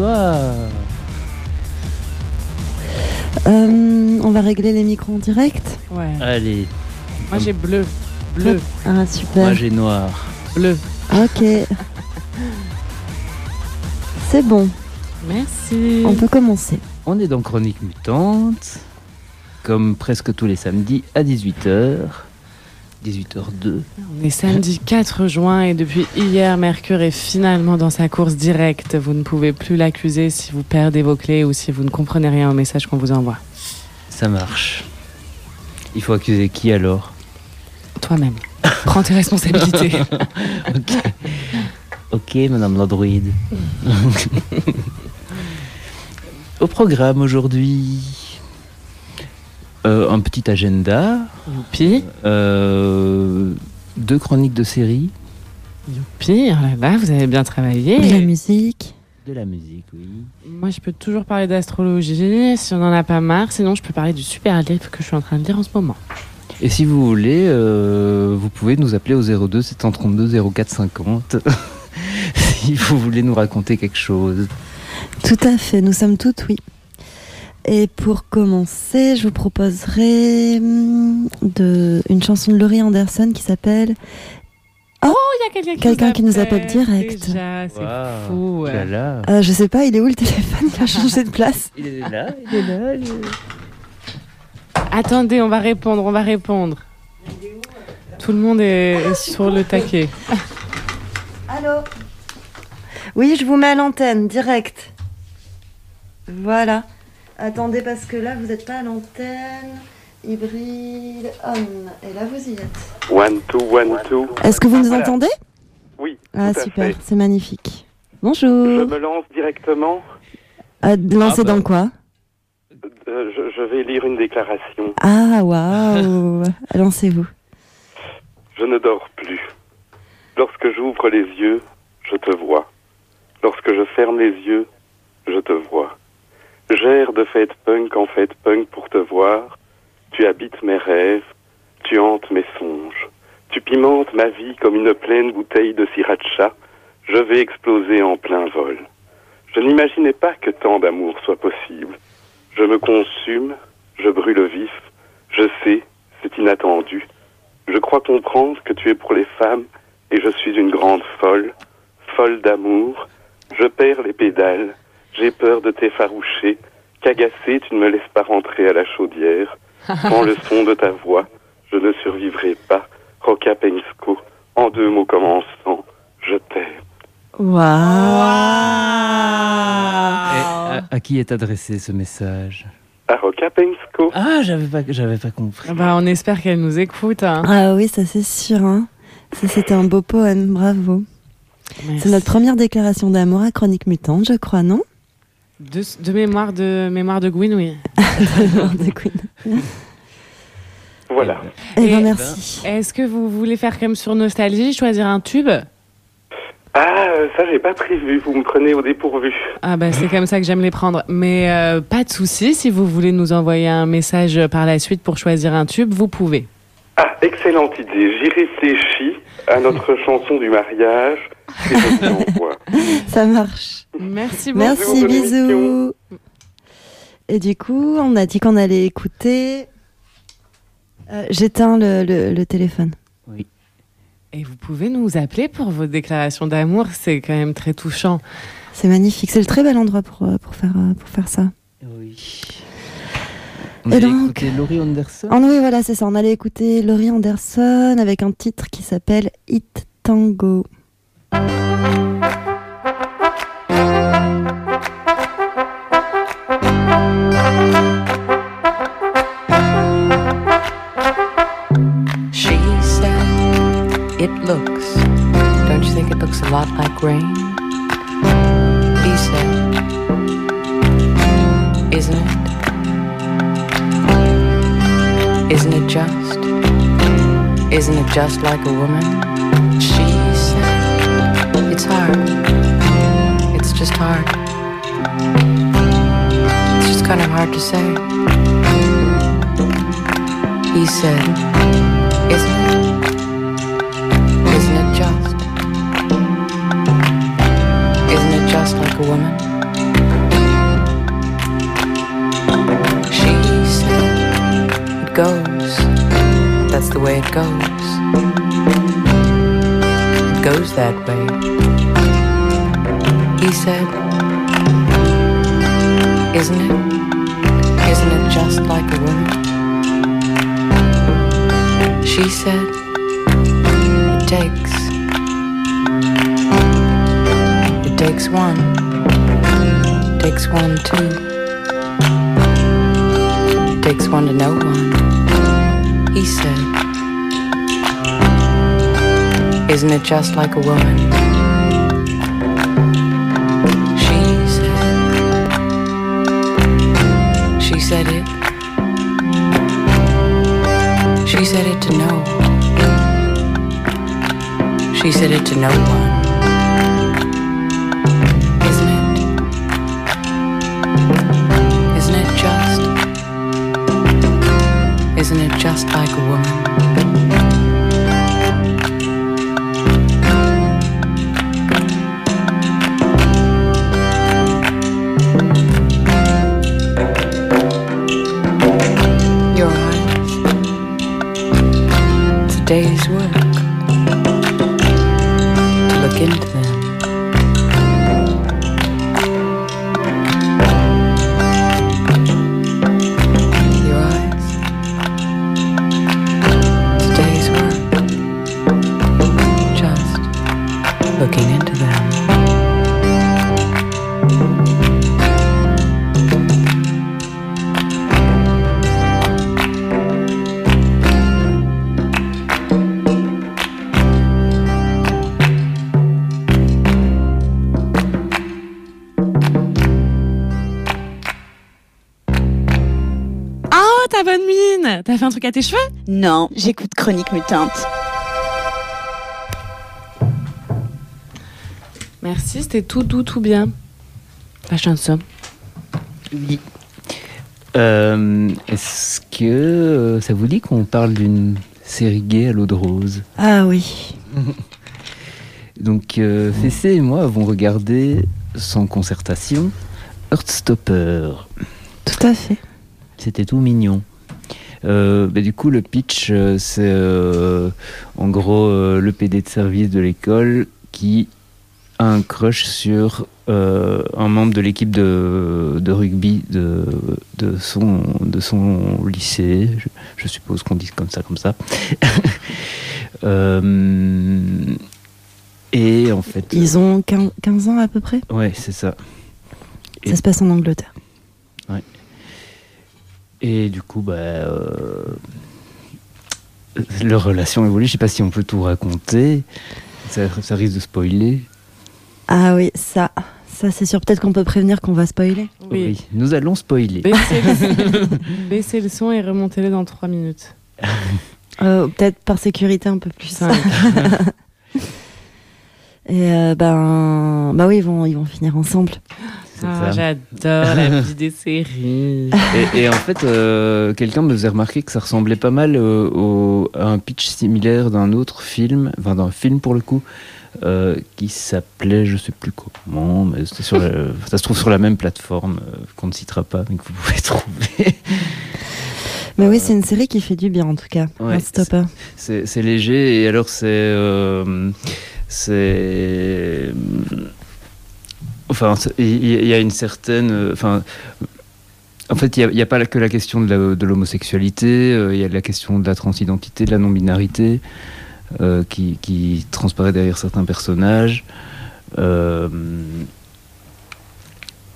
Euh, on va régler les micros en direct. Ouais. Allez, Moi j'ai bleu. Bleu. Ah super. moi j'ai noir. Bleu. Ok. C'est bon, Merci. on peut commencer. On est dans Chronique Mutante, comme presque tous les samedis à 18h. 18h02. On est samedi 4 juin et depuis hier, Mercure est finalement dans sa course directe. Vous ne pouvez plus l'accuser si vous perdez vos clés ou si vous ne comprenez rien au message qu'on vous envoie. Ça marche. Il faut accuser qui alors? Toi-même. Prends tes responsabilités. Ok. Ok, madame l'androïde. Au programme aujourd'hui, euh, un petit agenda, Youpi. euh, deux chroniques de série, Youpi. Oh là là, vous avez bien travaillé. De la musique. de la musique, oui. Moi, je peux toujours parler d'astrologie si on n'en a pas marre. Sinon, je peux parler du super livre que je suis en train de lire en ce moment. Et si vous voulez, euh, vous pouvez nous appeler au 02 732 04 50 si vous voulez nous raconter quelque chose. Tout à fait, nous sommes toutes oui. Et pour commencer, je vous proposerai hum, de, une chanson de Laurie Anderson qui s'appelle Il y a quelqu'un qui, Quelqu'un qui nous appelle direct. Déjà, c'est Waouh. fou. Oh là là. euh, Je sais pas, il est où le téléphone? Qui a changé de place Il est là, il est là. il est- Attendez, on va répondre, on va répondre. Tout le monde est est sur le taquet. Allô? Oui, je vous mets à l'antenne, direct. Voilà. Attendez, parce que là, vous n'êtes pas à l'antenne. Hybride on. Et là, vous y êtes. One, two, one, two. Est-ce que vous nous Voilà. entendez? Oui, Ah, tout à super, fait. c'est magnifique. Je Bonjour. me lance directement. Euh, lancez Ah, bah. dans quoi? Euh, je, je vais lire une déclaration. Ah, waouh Lancez-vous. Je ne dors plus. Lorsque j'ouvre les yeux, je te vois. Lorsque je ferme les yeux, je te vois. J'erre de fête punk en fête punk pour te voir. Tu habites mes rêves, tu hantes mes songes. Tu pimentes ma vie comme une pleine bouteille de sriracha. Je vais exploser en plein vol. Je n'imaginais pas que tant d'amour soit possible. Je me consume, je brûle vif. Je sais, c'est inattendu. Je crois comprendre que tu es pour les femmes et je suis une grande folle, folle d'amour. Je perds les pédales, j'ai peur de t'effaroucher. Qu'agacé, tu ne me laisses pas rentrer à la chaudière. Sans le son de ta voix, je ne survivrai pas. Roca Pensco, en deux mots commençant, je t'aime. Waouh à, à qui est adressé ce message À Roca Pensco. Ah, j'avais pas, j'avais pas compris. Ah Bah, on espère qu'elle nous écoute. hein. Ah oui, ça c'est sûr. Hein. Ça c'était un beau poème, bravo. Merci. C'est notre première déclaration d'amour à Chronique Mutante, je crois, non? De, de mémoire de mémoire de Gwyn, oui. De Queen. Voilà. Eh Et- ben merci. Est-ce que vous voulez faire comme sur Nostalgie, choisir un tube? Ah, ça j'ai pas prévu, vous me prenez au dépourvu. Ah bah c'est comme ça que j'aime les prendre. Mais euh, pas de souci, si vous voulez nous envoyer un message par la suite pour choisir un tube, vous pouvez. Ah, excellente idée, j'y réfléchis à notre chanson du mariage Ça marche. Merci beaucoup. Merci, bisous. Et du coup, on a dit qu'on allait écouter. Euh, J'éteins le, le- le téléphone. Et vous pouvez nous appeler pour vos déclarations d'amour, c'est quand même très touchant. C'est magnifique. C'est le très bel endroit pour, pour, faire, euh, pour faire ça. Oui. On Et allait donc écouter Laurie Anderson. Ah oui, voilà, c'est ça. On allait écouter Laurie Anderson avec un titre qui s'appelle Hit Tango. It looks, don't you think it looks a lot like rain? He said, Isn't it? Isn't it just? Isn't it just like a woman? Hard. It's just hard. It's just kind of hard to say. He said, Isn't it? Isn't it just? Isn't it just like a woman? She said, It goes. That's the way it goes. It goes that way. He said, Isn't it? Isn't it just like a woman? She said, It takes. It takes one. Takes one too. Takes one to know one. He said, Isn't it just like a woman? It to no one. Isn't it? Isn't it just? Isn't it just like a woman? Un truc à tes cheveux? Non, j'écoute Chronique Mutante. Merci, c'était tout doux, tout bien. La chanson. Oui. Euh, Est-ce que euh, ça vous dit qu'on parle d'une série gay à l'eau de rose? Ah oui. Donc, euh, Fessé et moi avons regardé, sans concertation, Heartstopper. Tout à fait. C'était tout mignon. Euh, bah, du coup, le pitch, euh, c'est euh, en gros le PD de service de l'école qui a un crush sur euh, un membre de l'équipe de, de rugby de, de, son, de son lycée. Je, je suppose qu'on dit comme ça, comme ça. Euh, et en fait. Ils ont 15 15 ans à peu près? Ouais, c'est ça. Et- Ça se passe en Angleterre. Et du coup, bah, euh, leur relation évolue. Je sais pas si on peut tout raconter. Ça, ça risque de spoiler. Ah oui, ça. Ça, c'est sûr. Peut-être qu'on peut prévenir qu'on va spoiler. Oui. Nous allons spoiler. Baissez le, baissez le son et remontez-le dans 3 minutes. Euh, Peut-être par sécurité un peu plus. Cinq. Et euh, ben, bah oui, ils vont, ils vont finir ensemble. Ah. J'adore la vie des séries. Et, et en fait, euh, quelqu'un me faisait remarquer que ça ressemblait pas mal euh, au- à un pitch similaire d'un autre film, enfin d'un film pour le coup, euh, qui s'appelait, je sais plus comment, mais c'était sur la- ça se trouve sur la même plateforme euh, qu'on ne citera pas, mais que vous pouvez trouver. Mais oui, c'est une série qui fait du bien en tout cas. Ouais. C'est c'est léger et alors c'est euh, c'est enfin il y, a une certaine euh, enfin en fait il n'y a, pas que la question de l'homosexualité euh, il y a la question de la transidentité de la non binarité euh, qui, qui transparaît derrière certains personnages Euh,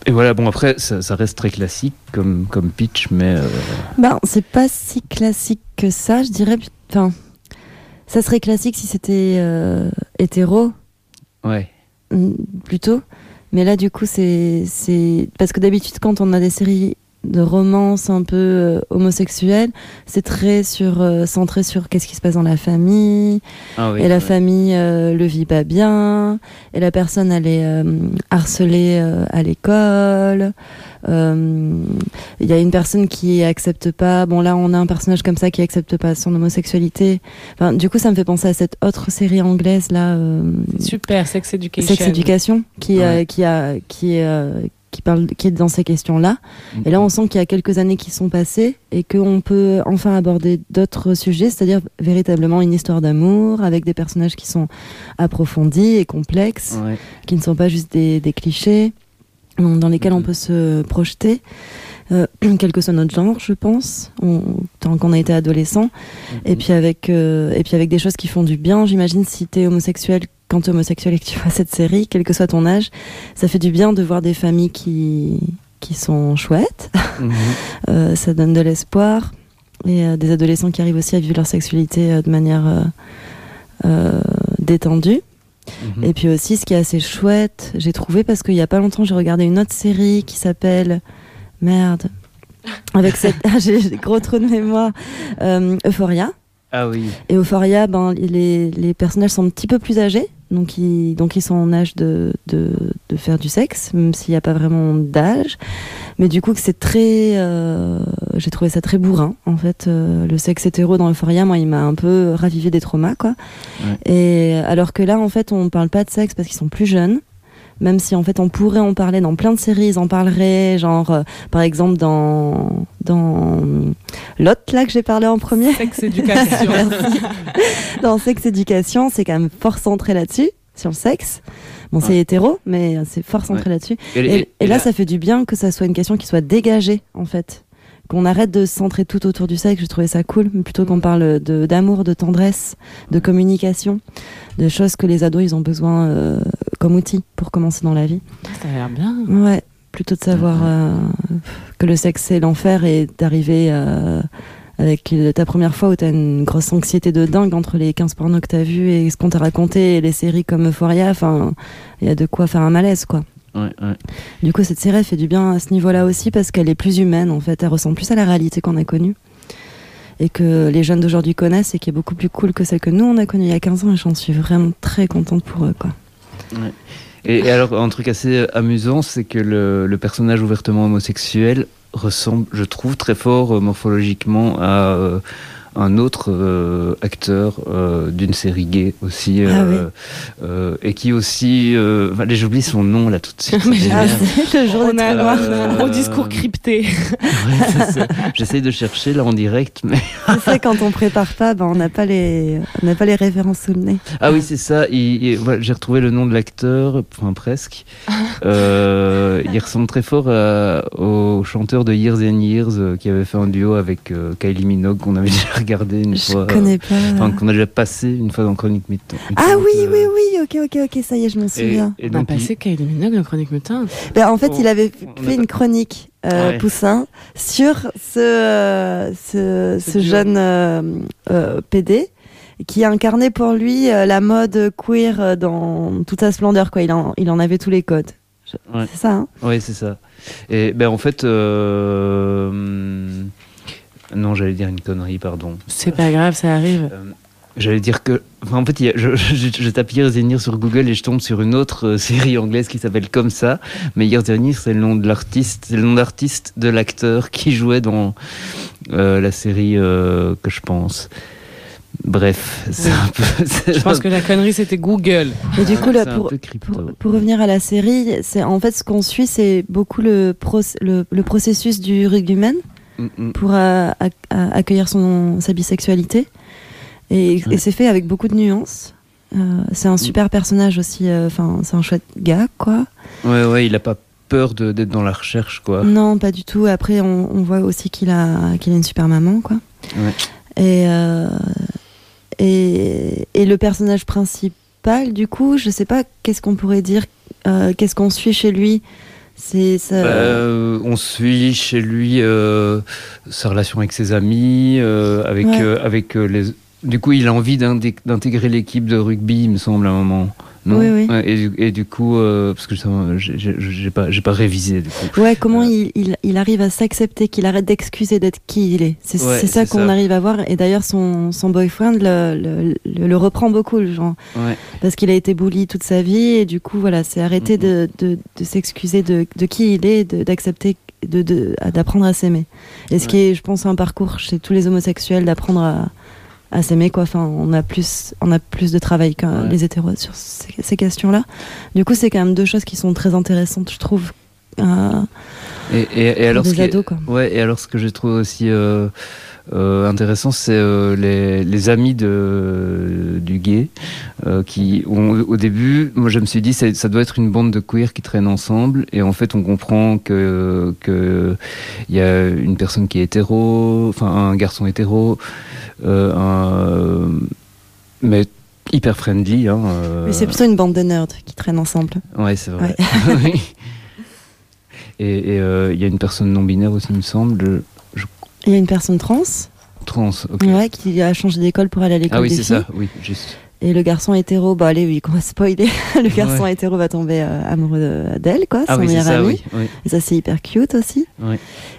et voilà bon après ça, ça reste très classique comme comme pitch mais euh, Ben, c'est pas si classique que ça, je dirais. Enfin, ça serait classique si c'était hétéro. ouais mm, plutôt. Mais là, du coup, c'est parce que d'habitude, quand on a des séries de romance un peu euh, homosexuelle, c'est très sur euh, centré sur qu'est-ce qui se passe dans la famille, Ah oui, et la ouais. famille euh, le vit pas bien, et la personne elle est euh, harcelée euh, à l'école. Euh, Il y a une personne qui accepte pas. Bon là, on a un personnage comme ça qui accepte pas son homosexualité. Enfin, du coup, ça me fait penser à cette autre série anglaise là, euh, Super, Sex Education. Sex Education, qui Ouais. euh, qui a qui euh, qui parle qui est dans ces questions là. Et là, on sent qu'il y a quelques années qui sont passées et qu'on peut enfin aborder d'autres sujets, c'est-à-dire véritablement une histoire d'amour avec des personnages qui sont approfondis et complexes, Ouais. qui ne sont pas juste des, des clichés, dans lesquels on Mhm. peut se projeter, euh, quel que soit notre genre, je pense, on- tant qu'on a été adolescent. Et puis avec euh, et puis avec des choses qui font du bien. J'imagine si t'es homosexuel, quand t'es homosexuel et que tu vois cette série, quel que soit ton âge, ça fait du bien de voir des familles qui qui sont chouettes. Mhm. Euh, ça donne de l'espoir et euh, des adolescents qui arrivent aussi à vivre leur sexualité euh, de manière détendue. Mhm. Et puis aussi, ce qui est assez chouette, j'ai trouvé parce qu'il y a pas longtemps, j'ai regardé une autre série qui s'appelle merde. Avec cette, j'ai gros trou de mémoire, Euphoria. Ah oui. Et Euphoria, ben, les, les personnages sont un petit peu plus âgés, donc ils, donc ils sont en âge de, de, de faire du sexe, même s'il n'y a pas vraiment d'âge. Mais du coup, que c'est très. euh, J'ai trouvé ça très bourrin, en fait. euh, le sexe hétéro dans Euphoria, moi, il m'a un peu ravivé des traumas, quoi. Et alors que là, en fait, on parle pas de sexe parce qu'ils sont plus jeunes. Même si en fait on pourrait en parler dans plein de séries, ils en parleraient, genre euh, par exemple dans dans l'autre là que j'ai parlé en premier, Sex Education. Merci. dans Sex Education, c'est quand même fort centré là-dessus, sur le sexe. Bon, c'est hétéro, mais c'est fort centré Ouais. là-dessus. Et, Et, et- et là, la- ça fait du bien que ça soit une question qui soit dégagée, en fait. Qu'on arrête de se centrer tout autour du sexe, j'ai trouvé ça cool, mais plutôt qu'on parle de d'amour, de tendresse, de communication, de choses que les ados, ils ont besoin euh, comme outil pour commencer dans la vie. Ça a l'air bien. Ouais, plutôt de savoir euh, que le sexe c'est l'enfer et d'arriver euh, avec ta première fois où t'as une grosse anxiété de dingue entre les 15 pornos que t'as vus et ce qu'on t'a raconté et les séries comme Euphoria, enfin, il y a de quoi faire un malaise, quoi. Ouais, ouais. Du coup, cette série elle fait du bien à ce niveau-là aussi parce qu'elle est plus humaine, en fait. Elle ressemble plus à la réalité qu'on a connue. Et que les jeunes d'aujourd'hui connaissent et qui est beaucoup plus cool que celle que nous on a connue il y a 15 ans. Et j'en suis vraiment très contente pour eux, quoi. Et, et alors, un truc assez amusant, c'est que le, le personnage ouvertement homosexuel ressemble, je trouve, très fort euh, morphologiquement à euh, un autre euh, acteur euh, d'une série gay aussi, Ah euh, euh, et qui aussi, euh, enfin, j'oublie son nom là tout de suite. C'est le jour On des a trous noirs. un gros discours crypté. Ouais, c'est. J'essaye de chercher là en direct, mais Tu sais, quand on prépare pas, ben, on n'a pas les, on n'a pas les références sous le nez. ah oui c'est ça. voilà, J'ai retrouvé le nom de l'acteur, enfin presque. Euh, il ressemble très fort à- au chanteur de Years and Years euh, qui avait fait un duo avec euh, Kylie Minogue qu'on avait déjà regardé une Je fois. connais pas. Enfin, qu'on a déjà passé une fois dans Chronique Mutant. Ah oui, oui, oui, ok, ok, ok, ça y est, je m'en Et, souviens. et On a donc, il- passé Kylie Minogue en chronique mutin. Ben, en fait, on- il avait on fait a une chronique, euh, ouais. Poussin, sur ce, euh, ce, jeune euh, euh, PD qui incarnait pour lui euh, la mode queer euh, dans toute sa splendeur, quoi. Il en, il en avait tous les codes. Je- Ouais. C'est ça, hein Oui, c'est ça. Et ben en fait, euh, non, j'allais dire une connerie, pardon. C'est pas grave, ça arrive. Euh, J'allais dire que, enfin, en fait, il y a- je, je, je tape Years and Years sur Google et je tombe sur une autre euh, série anglaise qui s'appelle comme ça. Mais Years and Years, c'est le nom de l'artiste, c'est le nom d'artiste de l'acteur qui jouait dans euh, la série euh, que je pense. Bref, c'est un peu. c'est Je pense un- que la connerie, c'était Google. Et du coup, là, c'est un pour, revenir à la série, c'est en fait ce qu'on suit, c'est beaucoup le, proc- le, le processus du rugbyman Mm, mm. pour euh, à- accueillir son, sa bisexualité. Et, Ouais. et c'est fait avec beaucoup de nuances. Euh, c'est un super personnage aussi, euh, enfin, c'est un chouette gars, quoi. Ouais, ouais, il a pas peur d'être dans la recherche, quoi. Non, pas du tout. Après, on, on voit aussi qu'il a, qu'il a une super maman, quoi. Ouais. Et, euh, et, et le personnage principal, du coup, je sais pas, qu'est-ce qu'on pourrait dire, euh, qu'est-ce qu'on suit chez lui C'est ça. Bah, euh, on suit chez lui euh, sa relation avec ses amis, euh, avec, Ouais. avec les. Du coup, il a envie d'intégrer l'équipe de rugby, il me semble, à un moment. Non Oui, oui. Ouais, et, du, et du coup, euh, parce que j'ai- pas, pas révisé du coup. Ouais, comment Euh. il, il, il arrive à s'accepter, qu'il arrête d'excuser d'être qui il est. C'est Ouais, ça qu'on arrive à voir. Et d'ailleurs, son, son boyfriend le, le, le- le reprend beaucoup, le genre. Ouais. Parce qu'il a été bully toute sa vie. Et du coup, voilà, c'est arrêter Mhm. de, de, de s'excuser de, de qui il est, d'accepter, d'apprendre à s'aimer. Et ce qui est, je pense, un parcours chez tous les homosexuels d'apprendre à, à s'aimer, quoi. Enfin, on a plus, on a plus de travail que Ouais. les hétéros sur ces, ces questions-là. Du coup, c'est quand même deux choses qui sont très intéressantes, je trouve. euh, Et, et, et alors, des est- ados, quoi. Ouais, et alors ce que j'ai trouvé aussi euh, euh, intéressant, c'est euh, les, les amis de, du gay euh, qui, ont, au début, moi je me suis dit, ça, ça doit être une bande de queer qui traînent ensemble, et en fait on comprend que que il y a une personne qui est hétéro, enfin un garçon hétéro, un, mais hyper friendly. Hein, Mais c'est plutôt une bande de nerds qui traînent ensemble. Ouais, c'est vrai. Et euh, il y a une personne non binaire aussi, il me semble. Il y a une personne trans Trans, ok. ouais, qui a changé d'école pour aller à l'école Ah oui, des c'est filles. ça, oui, juste. Et le garçon hétéro, bah allez, oui, qu'on va spoiler. le garçon Ouais. hétéro va tomber euh, amoureux de- d'elle, quoi, Ah son oui, c'est meilleur ça, ami. oui. oui. Et ça, c'est hyper cute aussi.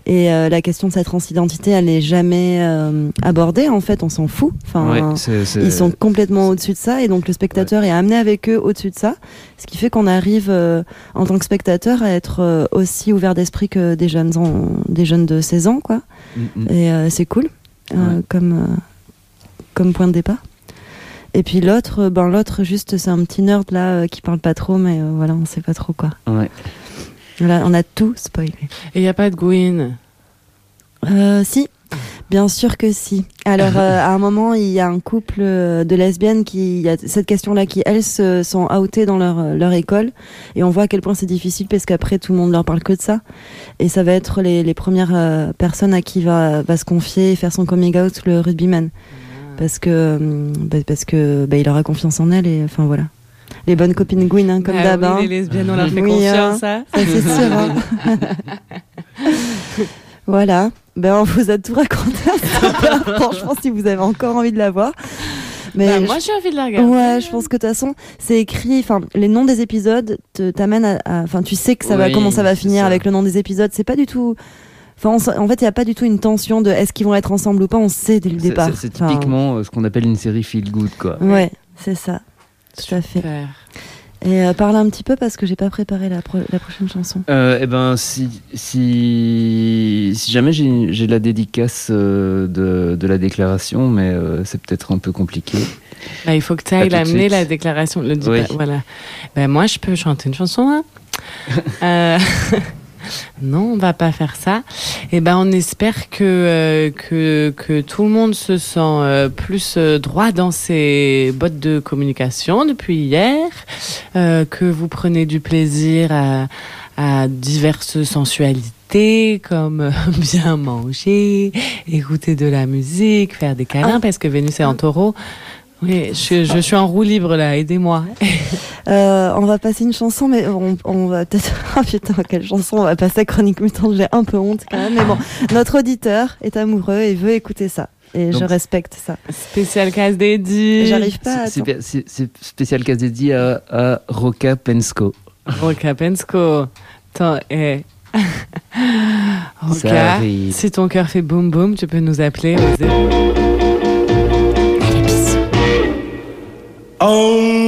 Et euh, la question de sa transidentité, elle n'est jamais euh, abordée, en fait, on s'en fout. Enfin, Ils sont complètement au-dessus de ça et donc le spectateur est amené avec eux au-dessus de ça, ce qui fait qu'on arrive en tant que spectateur à être aussi ouvert d'esprit que des jeunes, en- des jeunes de 16 ans, quoi. Mm, mm. Et c'est cool Ouais. comme, comme point de départ. Et puis l'autre, euh, ben l'autre juste c'est un petit nerd là euh, qui parle pas trop, mais euh, voilà, on sait pas trop quoi. Ouais. Voilà, on a tout spoilé. Et il n'y a pas de Gwyn? Euh, si, bien sûr que si. Alors, euh, à un moment, il y a un couple de lesbiennes qui, il y a cette question-là, qui elles se sont outées dans leur, leur école. Et on voit à quel point c'est difficile parce qu'après, tout le monde leur parle que de ça. Et ça va être les, les premières euh, personnes à qui va, va se confier et faire son coming out le rugbyman. Parce que, hum, bah, parce que bah, il aura confiance en elle et enfin voilà. Les bonnes copines Gwyn, hein, comme Ah d'hab. oui, hein. les lesbiennes, on leur fait Oui, confiance, hein. hein. Ça, c'est sûr. hein. voilà. Ben, on vous a tout raconté. à ce moment-là. Franchement, si vous avez encore envie de la voir. Mais Bah, je- moi, j'ai envie de la regarder. Ouais, je pense que de toute façon, c'est écrit. Enfin, les noms des épisodes t'amènent à. Enfin, tu sais que ça va, comment ça va finir ça. avec le nom des épisodes. C'est pas du tout. Enfin, en fait, il n'y a pas du tout une tension de est-ce qu'ils vont être ensemble ou pas. On sait dès le départ. C'est Enfin, typiquement euh, ce qu'on appelle une série feel good, quoi. Ouais, c'est ça. Tout à fait. Et euh, parle un petit peu parce que j'ai pas préparé la, pro- la prochaine chanson. Euh, eh ben, si, si, si jamais j'ai la dédicace euh, de, de la déclaration, mais euh, c'est peut-être un peu compliqué. Bah, il faut que tu ailles amener la déclaration. Le dis Oui. pas- voilà. Ben, moi, je peux chanter une chanson. hein. Non, on va pas faire ça. Et ben, on espère que, euh, que, que tout le monde se sent euh, plus euh, droit dans ses bottes de communication depuis hier, que vous prenez du plaisir à, à diverses sensualités comme bien manger, écouter de la musique, faire des câlins Ah. parce que Vénus est en taureau. Oui, je, je suis en roue libre là, aidez-moi. Euh, on va passer une chanson, mais on, on va peut-être. Ah putain, quelle chanson On va passer à Chronique Mutante, j'ai un peu honte quand même. Mais bon, notre auditeur est amoureux et veut écouter ça. Et je respecte ça. Spécial case dédié. J'arrive pas à. C'est- spécial cas dédié à, à Roca Pensko. Roca Pensko. Attends, eh. Ça Roca, arrive. si ton cœur fait boum boum, tu peux nous appeler. au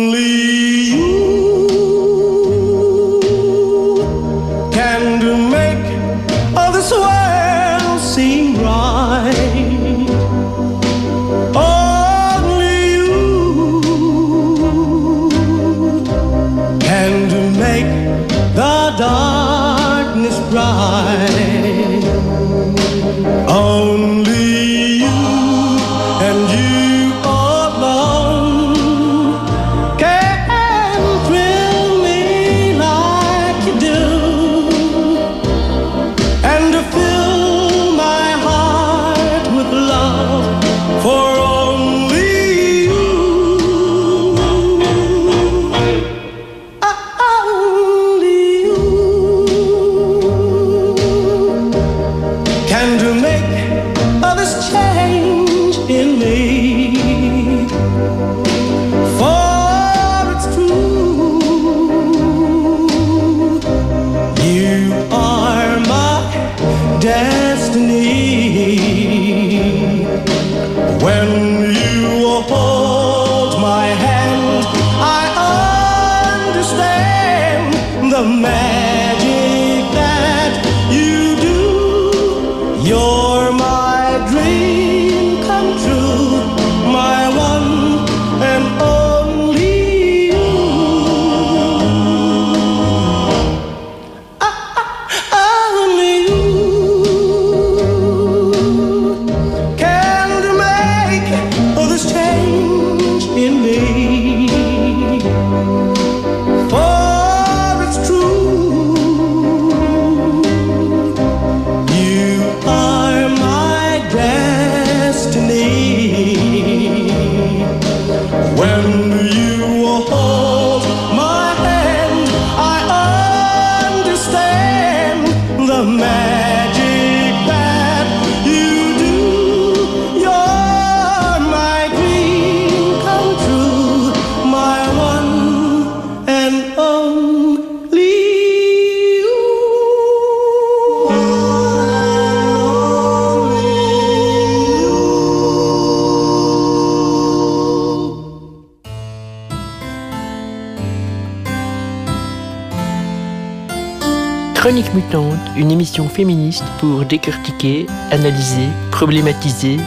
émission féministe pour décortiquer, analyser, problématiser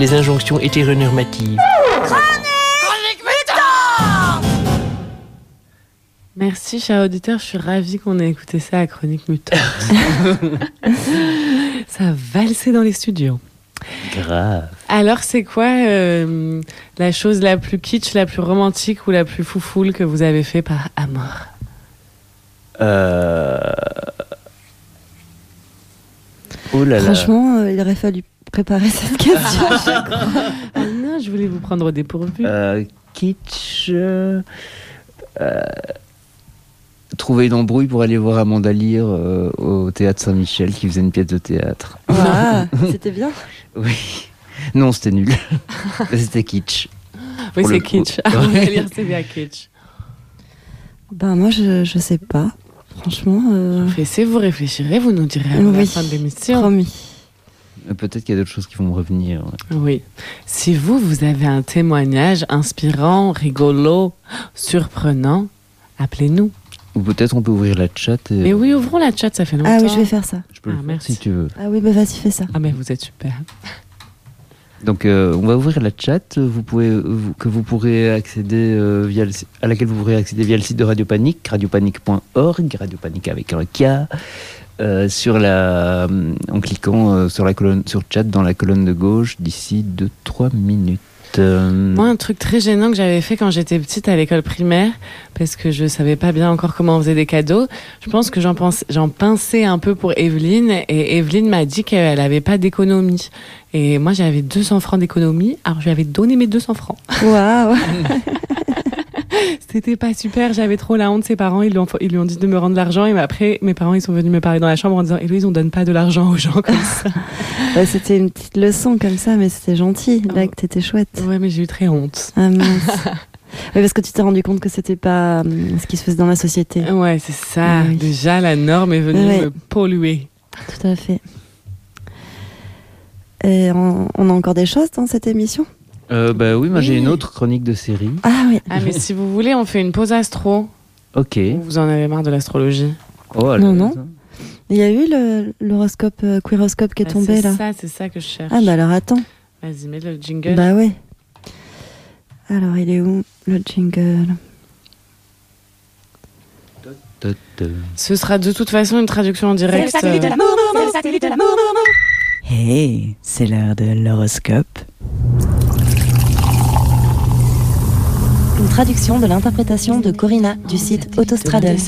les injonctions hétéronormatives. Merci, cher auditeur. Je suis ravie qu'on ait écouté ça à Chronique Mutante. ça a valsé dans les studios. Grave. Alors, c'est quoi euh, la chose la plus kitsch, la plus romantique ou la plus foufoule que vous avez fait par amour? Euh... Oh là là. Franchement, euh, il aurait fallu préparer cette question. Ah non, je voulais vous prendre au dépourvu. Euh, kitsch. euh, euh, trouver une embrouille pour aller voir Amanda Lear euh, au théâtre Saint-Michel qui faisait une pièce de théâtre. Ah, c'était bien. Oui. Non, c'était nul. c'était kitsch. oui, c'est kitsch. Va lire, c'est bien kitsch. Ben moi, je, je sais pas. Franchement, euh, Laissez vous réfléchirez, vous nous direz à la Oui. fin de l'émission. promis. Euh, Peut-être qu'il y a d'autres choses qui vont me revenir. ouais. Oui. Si vous, vous avez un témoignage inspirant, rigolo, surprenant, appelez-nous. Ou peut-être on peut ouvrir la chat. Et... Mais oui, ouvrons la chat, ça fait longtemps. Ah oui, je vais faire ça. Je peux le Ah, faire merci. si tu veux. Ah oui, bah vas-y, fais ça. Ah, mais vous êtes super. Donc euh, on va ouvrir la chat vous pouvez, que vous pourrez accéder euh, via à laquelle vous pourrez accéder via le site de Radio Panique, radiopanique.org, Radio Panique avec un K, euh, sur la, en cliquant sur la colonne sur chat dans la colonne de gauche d'ici 2-3 minutes. Moi, un truc très gênant que j'avais fait quand j'étais petite à l'école primaire, parce que je savais pas bien encore comment on faisait des cadeaux, je pense que j'en j'en pinçais un peu pour Evelyne, et Evelyne m'a dit qu'elle avait pas d'économie. Et moi, j'avais 200 francs d'économie, alors je lui avais donné mes 200 francs. Waouh. C'était pas super, j'avais trop la honte. Ses parents, ils lui, ont, ils lui ont dit de me rendre l'argent, et après, mes parents, ils sont venus me parler dans la chambre en disant, Héloïse, on donne pas de l'argent aux gens comme ça. C'était une petite leçon comme ça, mais c'était gentil. Là, que t'étais chouette. ouais, mais j'ai eu très honte. Ah mince. Oui, parce que tu t'es rendu compte que c'était pas hum, ce qui se faisait dans la société. Ouais, c'est ça. Oui. Déjà, la norme est venue Ouais. me polluer. Tout à fait. Et on, on a encore des choses dans cette émission euh, bah oui, moi j'ai Oui. une autre chronique de série. Ah oui. Ah, mais si vous voulez, on fait une pause astro. Ok. Ou Vous en avez marre de l'astrologie Oh, Non, non. Il y a eu le- l'horoscope, euh, queeroscope qui est Bah, tombé c'est là. ça, c'est ça que je cherche. Ah bah alors attends. Vas-y, mets le jingle. Bah ouais. Alors il est où le jingle? Ta- ta. Ce sera de toute façon une traduction en direct. euh, Hey, c'est l'heure de l'horoscope. Une traduction de l'interprétation de Corina du site Autostraddle.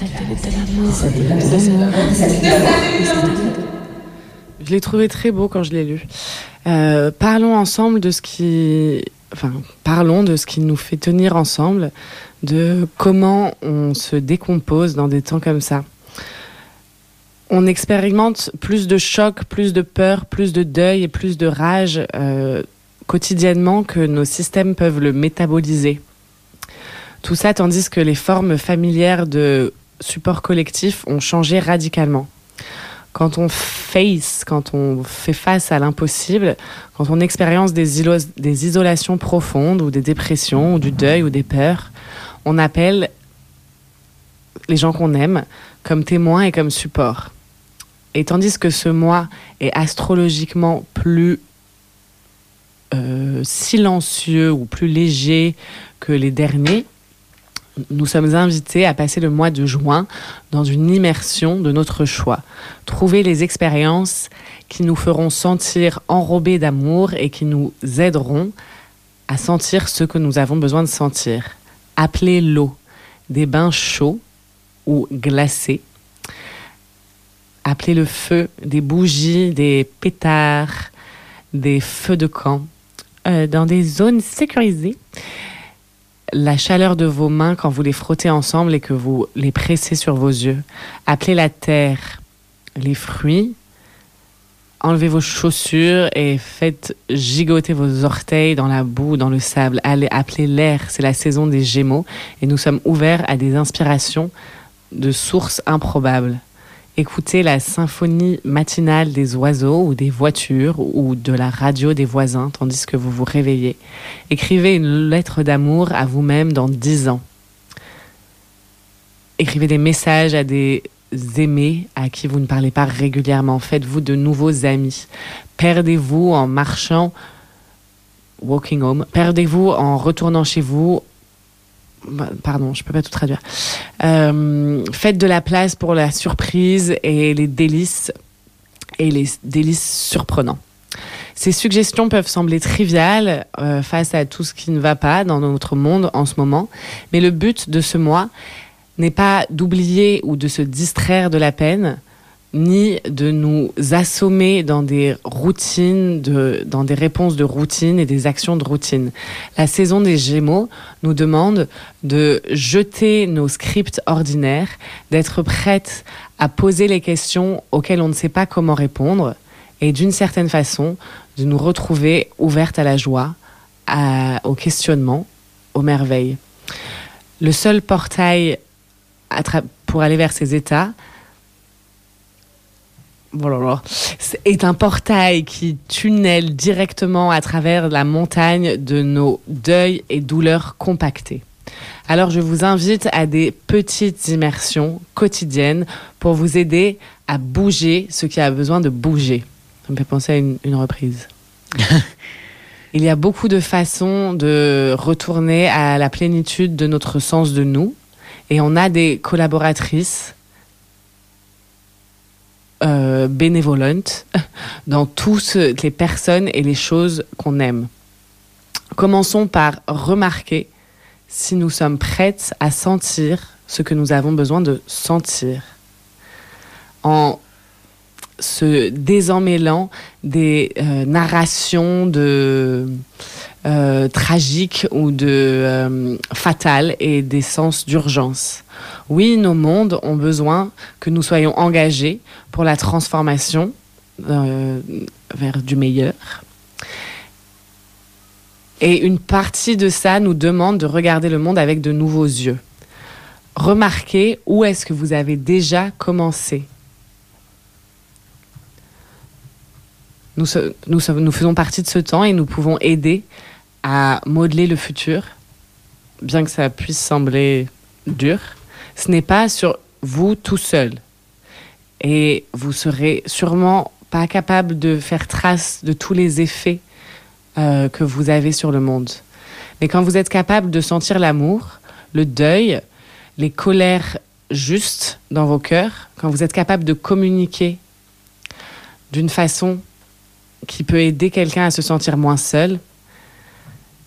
Je l'ai trouvé très beau quand je l'ai lu. Euh, parlons ensemble de ce qui, enfin, parlons de ce qui nous fait tenir ensemble, de comment on se décompose dans des temps comme ça. On expérimente plus de choc, plus de peur, plus de deuil et plus de rage euh, quotidiennement que nos systèmes peuvent le métaboliser. Tout ça tandis que les formes familières de support collectif ont changé radicalement. quand on face, quand on fait face à l'impossible, quand on expérience des, isolations profondes ou des dépressions ou du deuil ou des peurs, on appelle les gens qu'on aime comme témoins et comme support. Et tandis que ce mois est astrologiquement plus euh, silencieux ou plus léger que les derniers, nous sommes invités à passer le mois de juin dans une immersion de notre choix. Trouver les expériences qui nous feront sentir enrobés d'amour et qui nous aideront à sentir ce que nous avons besoin de sentir. Appelez l'eau des bains chauds ou glacés. Appelez le feu des bougies, des pétards, des feux de camp euh, dans des zones sécurisées la chaleur de vos mains quand vous les frottez ensemble et que vous les pressez sur vos yeux. Appelez la terre, les fruits. Enlevez vos chaussures et faites gigoter vos orteils dans la boue, dans le sable. Allez, appelez l'air, c'est la saison des Gémeaux et nous sommes ouverts à des inspirations de sources improbables. Écoutez la symphonie matinale des oiseaux ou des voitures ou de la radio des voisins tandis que vous vous réveillez. Écrivez une lettre d'amour à vous-même dans dix ans. Écrivez des messages à des aimés à qui vous ne parlez pas régulièrement. Faites-vous de nouveaux amis. Perdez-vous en marchant, walking home. Perdez-vous en retournant chez vous. Bah, Pardon, je peux pas tout traduire. Euh, faites de la place pour la surprise et les délices et les délices surprenants. Ces suggestions peuvent sembler triviales euh, face à tout ce qui ne va pas dans notre monde en ce moment, mais le but de ce mois n'est pas d'oublier ou de se distraire de la peine, ni de nous assommer dans des routines, de, dans des réponses de routine et des actions de routine. La saison des Gémeaux nous demande de jeter nos scripts ordinaires, d'être prête à poser les questions auxquelles on ne sait pas comment répondre, et d'une certaine façon, de nous retrouver ouvertes à la joie, au questionnement, aux merveilles. Le seul portail pour aller vers ces états, Voilà, c'est- est un portail qui tunnelle directement à travers la montagne de nos deuils et douleurs compactées. Alors je vous invite à des petites immersions quotidiennes pour vous aider à bouger ce qui a besoin de bouger. Ça me fait penser à une, une reprise. Il y a beaucoup de façons de retourner à la plénitude de notre sens de nous. Et on a des collaboratrices euh, bénévolentes dans toutes les personnes et les choses qu'on aime. Commençons par remarquer si nous sommes prêtes à sentir ce que nous avons besoin de sentir. En se désemmêlant des euh, narrations de euh, tragiques ou de euh, fatales et des sens d'urgence. Oui, nos mondes ont besoin que nous soyons engagés pour la transformation euh, vers du meilleur. Et une partie de ça nous demande de regarder le monde avec de nouveaux yeux. Remarquez où est-ce que vous avez déjà commencé. Nous faisons partie de ce temps et nous pouvons aider à modeler le futur, bien que ça puisse sembler dur. Ce n'est pas sur vous tout seul. Et vous serez sûrement pas capable de faire trace de tous les effets euh, que vous avez sur le monde. Mais quand vous êtes capable de sentir l'amour, le deuil, les colères justes dans vos cœurs, quand vous êtes capable de communiquer d'une façon qui peut aider quelqu'un à se sentir moins seul,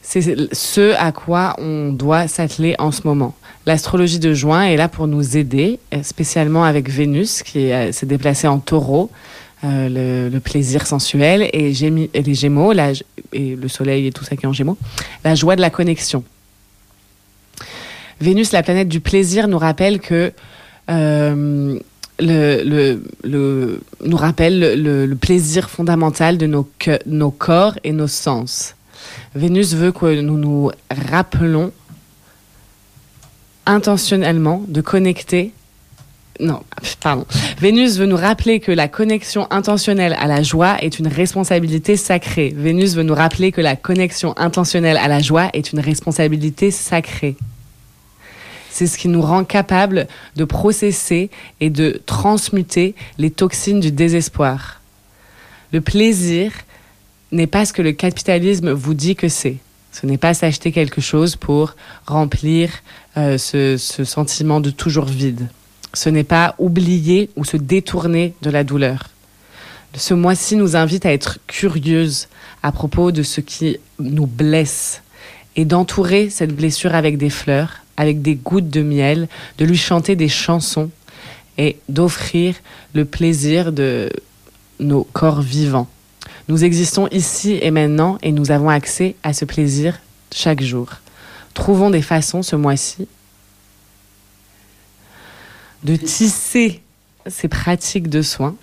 c'est ce à quoi on doit s'atteler en ce moment. L'astrologie de juin est là pour nous aider, euh, spécialement avec Vénus qui euh, s'est déplacée en taureau, euh, le, plaisir sensuel, et, les Gémeaux, et le Soleil et tout ça qui est en Gémeaux, la joie de la connexion. Vénus, la planète du plaisir, nous rappelle que le, nous rappelle le, plaisir fondamental de nos corps et nos sens. Vénus veut que nous nous rappelons intentionnellement de connecter non, pardon. Vénus veut nous rappeler que la connexion intentionnelle à la joie est une responsabilité sacrée. Vénus veut nous rappeler que la connexion intentionnelle à la joie est une responsabilité sacrée. C'est ce qui nous rend capable de processer et de transmuter les toxines du désespoir. Le plaisir n'est pas ce que le capitalisme vous dit que c'est. Ce n'est pas s'acheter quelque chose pour remplir euh, ce, ce sentiment de toujours vide. Ce n'est pas oublier ou se détourner de la douleur. Ce mois-ci nous invite à être curieuses à propos de ce qui nous blesse et d'entourer cette blessure avec des fleurs, avec des gouttes de miel, de lui chanter des chansons et d'offrir le plaisir de nos corps vivants. Nous existons ici et maintenant et nous avons accès à ce plaisir chaque jour. Trouvons des façons ce mois-ci de tisser ces pratiques de soins,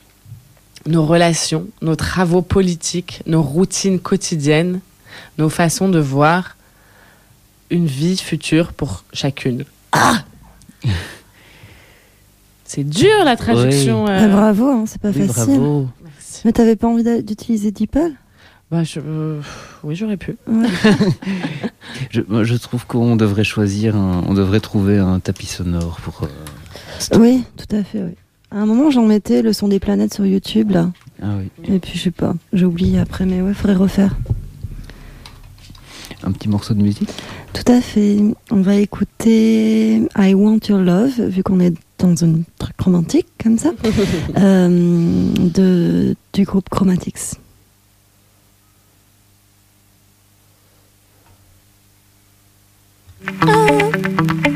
nos relations, nos travaux politiques, nos routines quotidiennes, nos façons de voir une vie future pour chacune. Ah C'est dur la traduction. Euh. bravo, hein, c'est pas Oui, facile. bravo. Mais t'avais pas envie d'utiliser DeepL? Bah, je- euh, oui, j'aurais pu. Ouais. Je, trouve qu'on devrait choisir, un- on devrait trouver un tapis sonore pour. euh, Oui, tout à fait, oui. À un moment, j'en mettais le son des planètes sur YouTube, là. Ah oui. Et puis, je sais pas, j'ai oublié après, mais ouais, faudrait refaire. Un petit morceau de musique? Tout à fait. On va écouter I Want Your Love, vu qu'on est dans un truc romantique comme ça, euh, de, du groupe Chromatics. When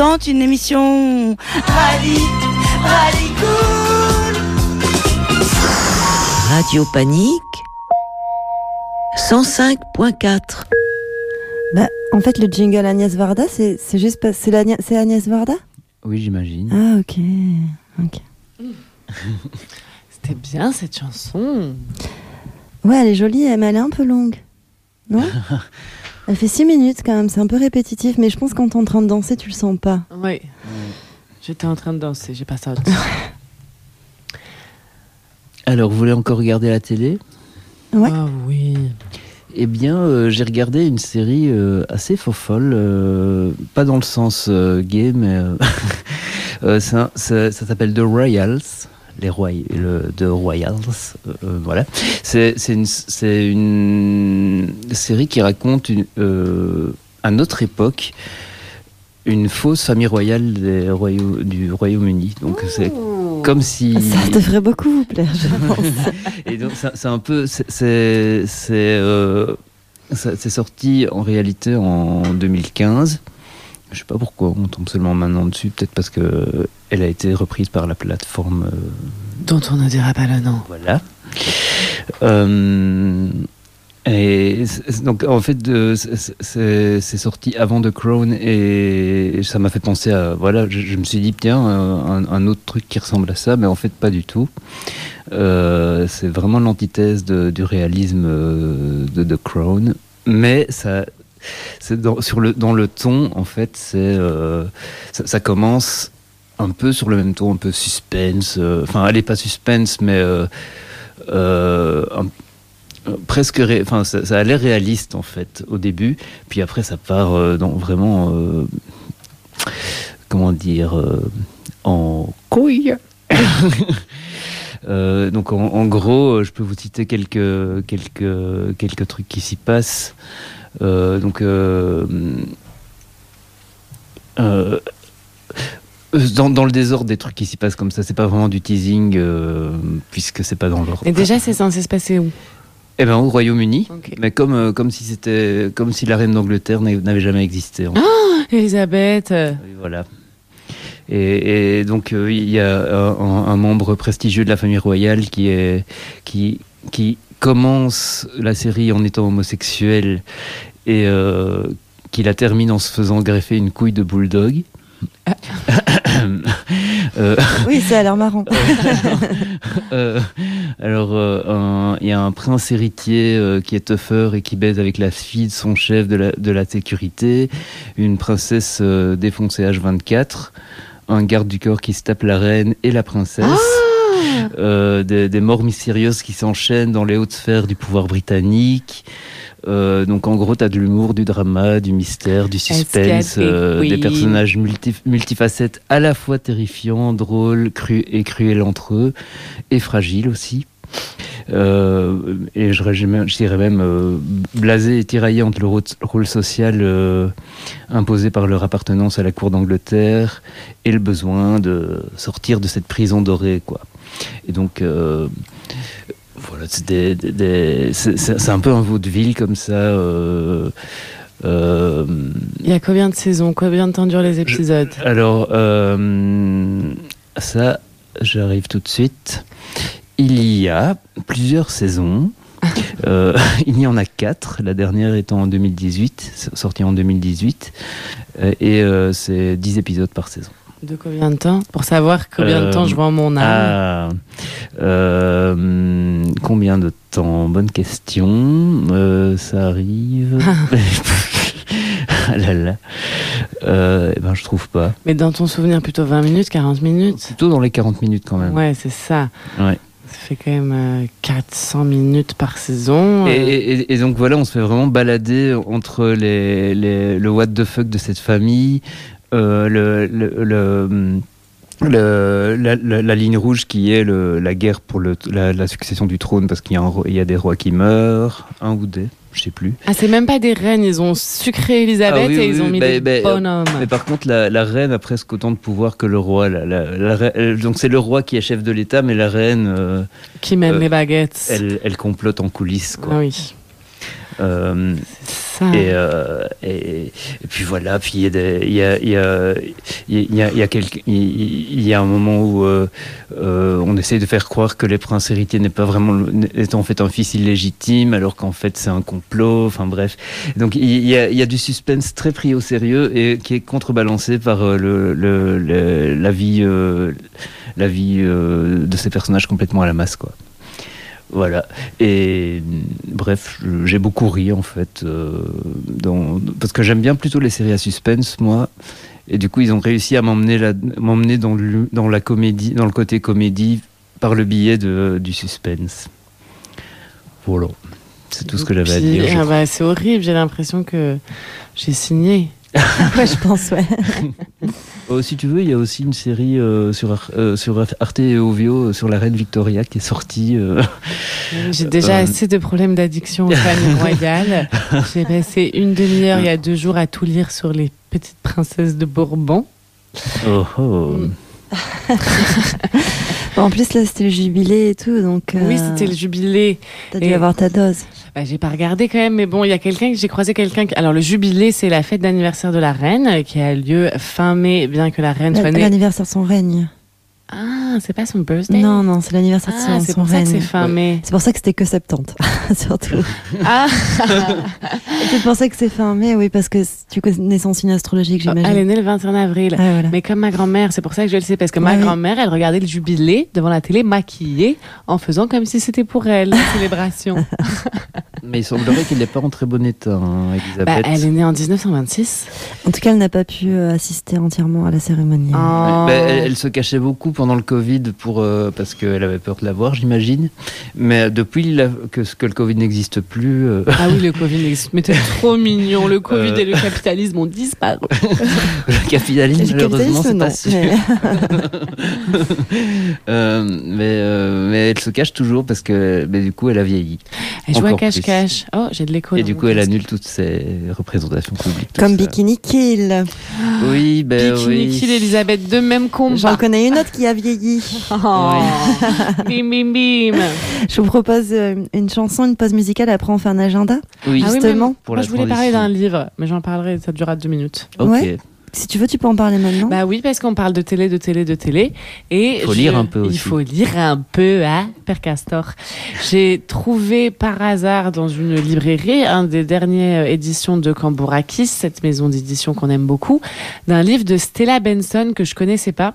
Une émission. Radio Panique 105.4. Bah, en fait, le jingle Agnès Varda, c'est c'est juste pas. C'est Agnès Varda? Oui, j'imagine. Ah, ok. ok. C'était bien cette chanson. Ouais, elle est jolie, mais elle est un peu longue. Non? Elle fait 6 minutes quand même, c'est un peu répétitif, mais je pense que quand t'es en train de danser, tu le sens pas. Oui. J'étais en train de danser, j'ai pas ça. Alors, vous voulez encore regarder la télé? Ouais. Ah oui. Eh bien, euh, j'ai regardé une série euh, assez fofolle, euh, pas dans le sens euh, gay, mais euh, euh, ça s'appelle The Royals, les le The Royals, euh, euh, voilà. C'est une, série qui raconte une, euh, à notre époque une fausse famille royale des royau- du Royaume-Uni. Donc c'est comme si Ça devrait beaucoup vous plaire, je pense. et donc c'est un peu, euh, c'est sorti en réalité en 2015. Je sais pas pourquoi on tombe seulement maintenant dessus. Peut-être parce que elle a été reprise par la plateforme. euh, Dont on ne dira pas le nom. voilà. Euh, et donc en fait, c'est- sorti avant The Crown et ça m'a fait penser à voilà, je, je me suis dit tiens euh, un, un autre truc qui ressemble à ça, mais en fait pas du tout. Euh, c'est vraiment l'antithèse du réalisme euh, de The Crown, mais ça dans, sur le, ton, en fait, euh, ça, commence un peu sur le même ton, un peu suspense. euh, Enfin, est pas suspense, mais euh, presque. Enfin, ça, a l'air réaliste en fait au début, puis après ça part euh, vraiment. comment dire en couille. Donc en, en gros, je peux vous citer quelques quelques quelques trucs qui s'y passent. Euh, donc euh, euh, dans, dans le désordre des trucs qui s'y passent comme ça, c'est pas vraiment du teasing puisque c'est pas dans l'ordre. Et déjà, c'est censé se passer où? Eh ben au Royaume-Uni, mais comme euh, comme si c'était comme si la reine d'Angleterre n'a- n'avait jamais existé. en Ah, Elisabeth et voilà. Et, et donc euh, il y a un, un membre prestigieux de la famille royale qui est qui qui commence la série en étant homosexuel et euh, qui la termine en se faisant greffer une couille de bulldog. Euh, Oui, ça a l'air marrant. euh, alors, euh, il y a un prince héritier qui est tougher et qui baise avec la fille de son chef de la, de la sécurité, une princesse défoncée H24, un garde du corps qui se tape la reine et la princesse. Euh, des, des morts mystérieuses qui s'enchaînent dans les hautes sphères du pouvoir britannique. Euh, donc en gros, tu as de l'humour, du drama, du mystère, du suspense, euh, des personnages multi- multifacettes à la fois terrifiants, drôles, crus et cruels entre eux, et fragiles aussi. Euh, et je, dirais même- je dirais même euh, blasé et tiraillé entre le rôle, rôle social euh, imposé par leur appartenance à la cour d'Angleterre et le besoin de sortir de cette prison dorée, quoi. Et donc, euh, voilà, c'est un peu un vaudeville comme ça. euh, euh, Il y a combien de saisons Combien de temps durent les épisodes alors, ça, j'arrive tout de suite. Il y a plusieurs saisons. Euh, il y en a quatre, la dernière étant en 2018, sortie en 2018, euh, et euh, c'est 10 épisodes par saison. De combien de temps Pour savoir combien de Euh, temps je vends mon âme. Ah, euh, combien de temps Bonne question. Euh, ça arrive. ah là là. Euh, eh ben, je trouve pas. Mais dans ton souvenir, plutôt 20 minutes, 40 minutes Plutôt dans les 40 minutes quand même. Ouais, c'est ça. Ouais. Ça fait quand même euh, 400 minutes par saison. Et, euh. et- et donc voilà, on se fait vraiment balader entre les, les- le what the fuck de cette famille, euh, le, le- le- le- la, la- la ligne rouge qui est le- la guerre pour le, la, la succession du trône parce qu'il y, a y des rois qui meurent, un ou des, je sais plus. Ah, c'est même pas des reines, ils ont sucré Elisabeth Ah oui, et oui, ils ont mis bah, des bah, bonhommes. Mais par contre, la, reine a presque autant de pouvoir que le roi. Elle- donc c'est le roi qui est chef de l'État, mais la reine... euh, Qui mène euh, les baguettes. Elle, elle complote en coulisses. Quoi. Ah oui. Euh. Et, euh, et, et puis voilà, puis il y a y a, y a, y a, quelques- y un moment où euh, on essaie de faire croire que les princes héritiers n'est pas vraiment, est en fait un fils illégitime, alors qu'en fait c'est un complot, enfin bref. Donc il y a, du suspense très pris au sérieux et qui est contrebalancé par le, le, le- la vie, la vie de ces personnages complètement à la masse, quoi. Voilà. Et bref, j'ai beaucoup ri en fait, euh, dans- parce que j'aime bien plutôt les séries à suspense, moi. Et du coup, ils ont réussi à m'emmener dans, le- dans la comédie, dans le côté comédie, par le biais de, du suspense. Voilà. C'est tout ce que j'avais à dire. ah bah, c'est horrible, j'ai l'impression que j'ai signé. ouais, je pense, ouais. Oh, si tu veux, il y a aussi une série euh, sur, Ar- euh, sur Arte et Ovio euh, sur la reine Victoria qui est sortie. euh, J'ai déjà euh, assez de problèmes d'addiction aux familles royales. J'ai passé une demi-heure il y a deux jours à tout lire sur les petites princesses de Bourbon. Oh, oh. Bon, en plus, là, c'était le jubilé et tout, donc. Oui, c'était le jubilé. T'as dû Et- avoir ta dose. Bah, j'ai pas regardé quand même, mais bon, il y a quelqu'un que j'ai croisé quelqu'un. qui- Alors le jubilé, c'est la fête d'anniversaire de la reine euh, qui a lieu fin mai, bien que la reine soit née. L'anniversaire de son règne. Ah, c'est pas son birthday. Non, non, c'est l'anniversaire de Ah, son, c'est son pour ça que c'est fin mai. C'est pour ça que c'était que 70, surtout. Ah, c'est pour ça que c'est fin mai, oui, parce que tu connais son signe astrologique, elle est j'imagine. née le 21 avril. Ah, voilà. Mais comme ma grand-mère, c'est pour ça que je le sais, parce que ma Ouais, oui. grand-mère, elle regardait le jubilé devant la télé maquillée en faisant comme si c'était pour elle, la célébration. Mais il semblerait qu'il n'est pas en très bon état, hein, Elisabeth. bah, elle est née en 1926. En tout cas, elle n'a pas pu euh, assister entièrement à la cérémonie. Oh. Bah, elle se cachait beaucoup pendant le Covid pour, euh, parce qu'elle avait peur de l'avoir, j'imagine. Mais depuis la- que, que le Covid n'existe plus, euh, Ah oui, le Covid n'existe. Mais t'es trop mignon. Le Covid Euh. et le capitalisme ont disparu. le capitalisme, Le malheureusement, c'est capitalisme, pas sûr. Euh, mais, euh, mais elle se cache toujours parce que mais du coup, elle a vieilli. Elle joue à cache-cache. Oh, j'ai de l'écho. Et du coup, elle annule toutes ses représentations publiques. Comme ça. Bikini Kill. Oui, ben Bikini oui. Kill, Elisabeth, de même combat. J'en connais une autre qui a vieilli. Oh. bim, bim, bim. Je vous propose euh, une chanson, une pause musicale, après on fait un agenda. Oui, Ah oui, Justement. mais Pour moi, la je voulais parler d'un livre, mais j'en parlerai, ça durera deux minutes. Ok. Ouais. Si tu veux, tu peux en parler maintenant. Bah oui, parce qu'on parle de télé, de télé, de télé. Et Il faut je- lire un peu aussi. Il faut lire un peu, hein, Père Castor. J'ai trouvé par hasard dans une librairie un des dernières éditions de Cambourakis, cette maison d'édition qu'on aime beaucoup, d'un livre de Stella Benson que je connaissais pas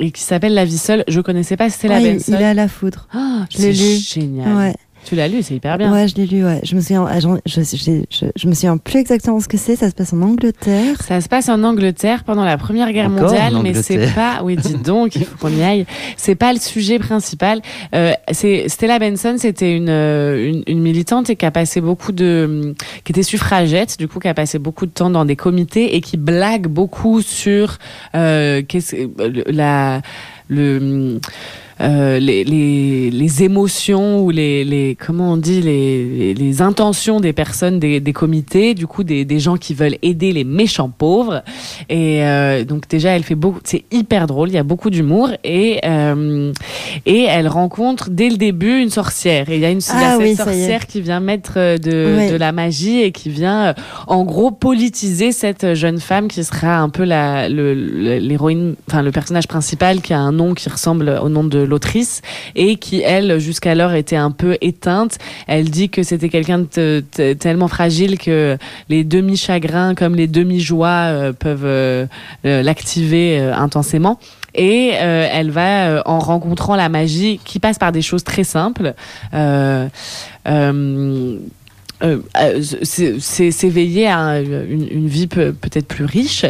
et qui s'appelle La vie seule. Je connaissais pas Stella il, Benson. il est à la foudre. Ah, l'ai c'est. Génial. Ouais. Tu l'as lu, c'est hyper bien. Ouais, je l'ai lu, ouais. Je me souviens, ah, je, je, je, je me souviens plus exactement ce que c'est. Ça se passe en Angleterre. Ça se passe en Angleterre pendant la Première Guerre Encore mondiale, mais c'est pas. Oui, dites donc, il faut qu'on y aille. C'est pas le sujet principal. Euh, c'est Stella Benson, c'était une, euh, une une militante et qui a passé beaucoup de, qui était suffragette, du coup, qui a passé beaucoup de temps dans des comités et qui blague beaucoup sur euh, qu'est-ce le- la le euh, les, les, les émotions ou les, les comment on dit les, les, intentions des personnes des, des comités du coup des, des gens qui veulent aider les méchants pauvres. Et euh, donc déjà elle fait beaucoup c'est hyper drôle il y a beaucoup d'humour et euh, et elle rencontre dès le début une sorcière. Et il y a une il y a Ah cette oui, sorcière qui vient mettre euh, de, de la magie et qui vient euh, en gros politiser cette jeune femme qui sera un peu la l'héroïne enfin le personnage principal qui a un nom qui ressemble au nom de l'autrice et qui elle jusqu'alors était un peu éteinte. Elle dit que c'était quelqu'un de te- te- tellement fragile que les demi chagrins comme les demi joies peuvent euh, euh, l'activer euh, intensément. Et euh, elle va, euh, en rencontrant la magie, qui passe par des choses très simples, euh, euh, euh, s'éveiller à un- une, vie pe- peut-être plus riche.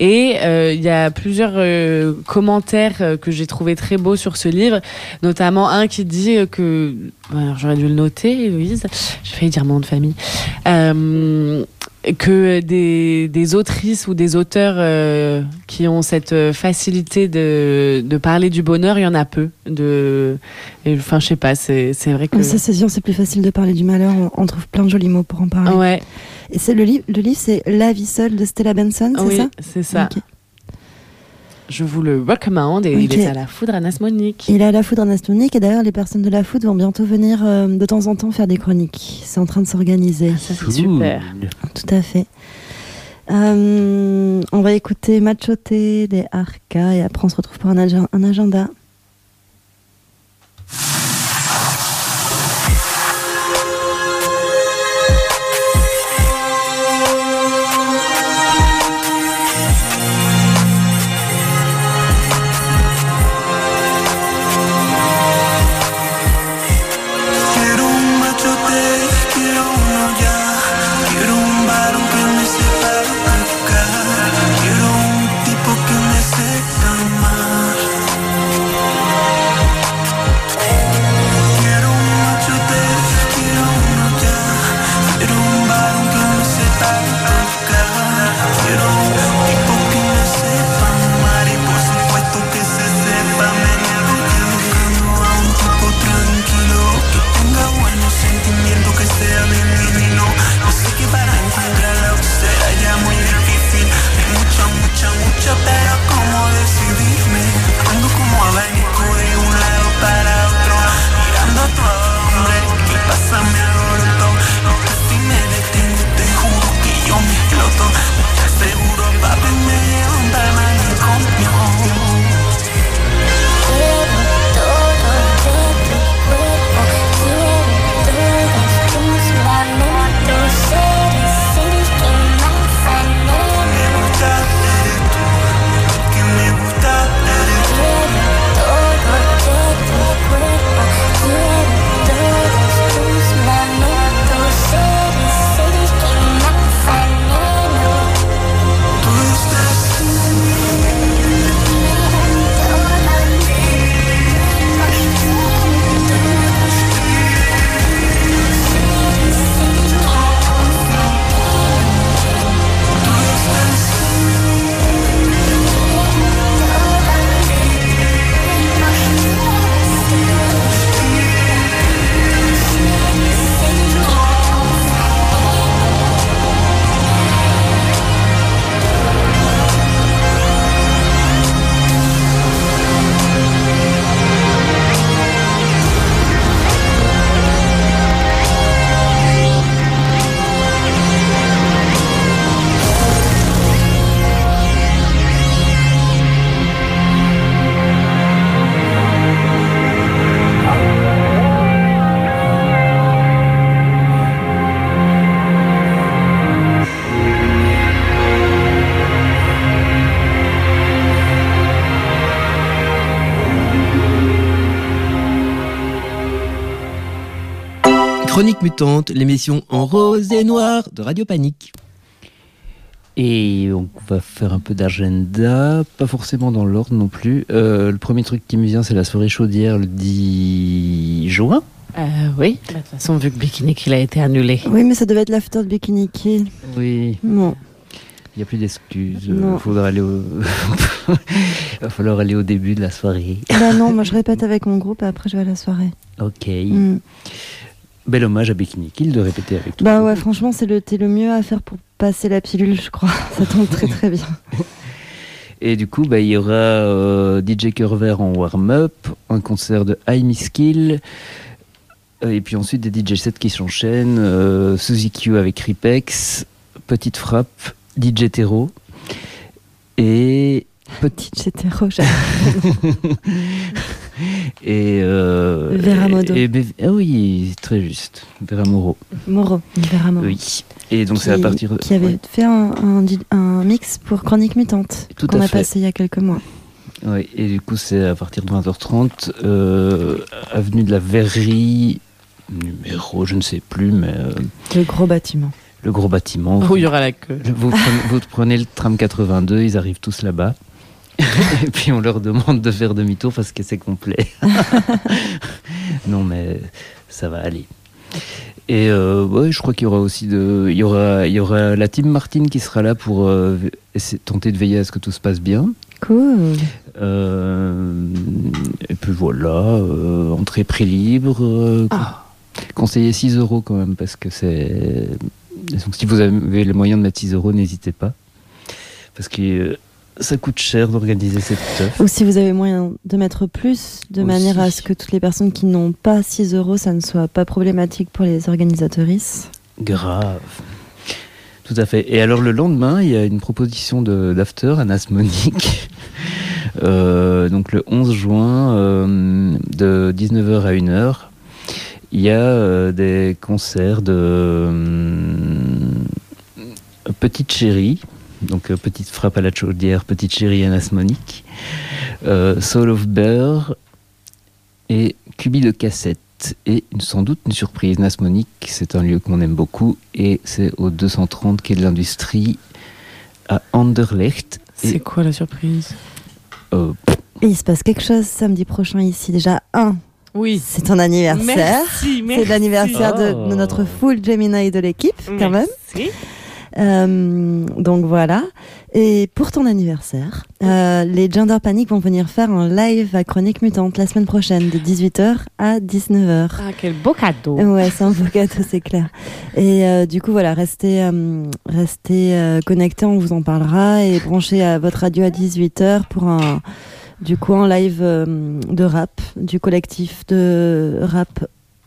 Et euh, il y a plusieurs euh, commentaires que j'ai trouvé très beaux sur ce livre, notamment un qui dit que, j'aurais dû le noter, Louise, j'ai failli dire mon nom de famille, que des, des autrices ou des auteurs euh, qui ont cette euh, facilité de, de parler du bonheur, il y en a peu. De, enfin, je sais pas, c'est vrai que. Ça, c'est sûr, c'est plus facile de parler du malheur. On, on trouve plein de jolis mots pour en parler. Ouais, Et c'est le livre, le livre, c'est La vie seule de Stella Benson, c'est oui, ça? c'est ça. Je vous le recommande et il est à la foudre à Nasmonique. Il est à la foudre en astronomique et d'ailleurs les personnes de la foudre vont bientôt venir euh, de temps en temps faire des chroniques. C'est en train de s'organiser. Ça, c'est super. Tout à fait. Euh, on va écouter Machote des Arca et après on se retrouve pour un agenda. Chronique mutante, l'émission en rose et noir de Radio Panique. Et on va faire un peu d'agenda, pas forcément dans l'ordre non plus. Euh, le premier truc qui me vient, c'est la soirée chaudière le 10 juin. Euh, oui, de toute façon, vu que Bikini il a été annulé. Oui, mais ça devait être l'after de Bikini Kid. Oui. Non. Il n'y a plus d'excuses. Non. Il faudra aller au... va falloir aller au début de la soirée. Bah non, moi je répète avec mon groupe et après je vais à la soirée. Ok. Mm. Bel hommage à Bikini Kill de répéter avec toi. Bah ouais, franchement, c'est le, le mieux à faire pour passer la pilule, je crois. Ça tombe très très bien. Et du coup, bah, il y aura euh, DJ Curver en warm-up, un concert de High Miss Kill, euh, et puis ensuite des DJ sets qui s'enchaînent, euh, Suzy Q avec Ripex, Petite Frappe, DJ Tero, et... DJ Tero, Et... Euh, Vera Modo. et- et- ah oui, très juste, Vera Moro. Moro, Vera Moro. Oui. Et donc c'est à partir de... Qui avait ouais. fait un, un, un mix pour Chronique Mutante Tout qu'on a fait. passé il y a quelques mois. Ouais, et du coup, c'est à partir de 20h30, euh, avenue de la Verrerie, numéro, je ne sais plus, mais euh, Le gros bâtiment. le gros bâtiment. Où il y aura la queue. Vous prenez, vous prenez le tram 82, ils arrivent tous là-bas. et puis on leur demande de faire demi-tour parce que c'est complet. non, mais ça va aller. Et euh, ouais, je crois qu'il y aura aussi de, il y aura, il y aura la team Martine qui sera là pour euh, essayer- tenter de veiller à ce que tout se passe bien. Cool. Euh, et puis voilà, euh, entrée prix libre. euh, Conseiller 6 euros quand même, parce que c'est. Donc si vous avez les moyens de mettre 6 euros, n'hésitez pas. Parce que ça coûte cher d'organiser cette teuf. Ou si vous avez moyen de mettre plus, de Aussi. manière à ce que toutes les personnes qui n'ont pas 6 euros, ça ne soit pas problématique pour les organisatrices. Grave. Tout à fait. Et alors le lendemain, il y a une proposition d'after à Nasmonique. Euh, donc le 11 juin, euh, de 19h à 1h, il y a euh, des concerts de euh, Petite Chérie, donc euh, Petite Frappe à la chaudière, Petite Chérie à Nasmonique, euh, Soul of Bear et Cubi de cassette. Et sans doute une surprise, Nasmonique, c'est un lieu qu'on aime beaucoup et c'est au 230 quai de l'Industrie à Anderlecht. C'est quoi la surprise? Euh, Et il se passe quelque chose samedi prochain ici. Déjà, un, Oui. c'est ton anniversaire. Merci, merci. C'est l'anniversaire de, Oh. de notre full Gemini de l'équipe, quand même. Euh, donc voilà. Et pour ton anniversaire, euh, les Gender Panic vont venir faire un live à Chronique Mutante la semaine prochaine de 18h à 19h. Ah, quel beau cadeau. Ouais, c'est un beau gâteau, c'est clair. Et euh, du coup, voilà, restez, restez connectés, on vous en parlera et branchez à votre radio à 18h pour un, du coup, un live euh, de rap du collectif de rap,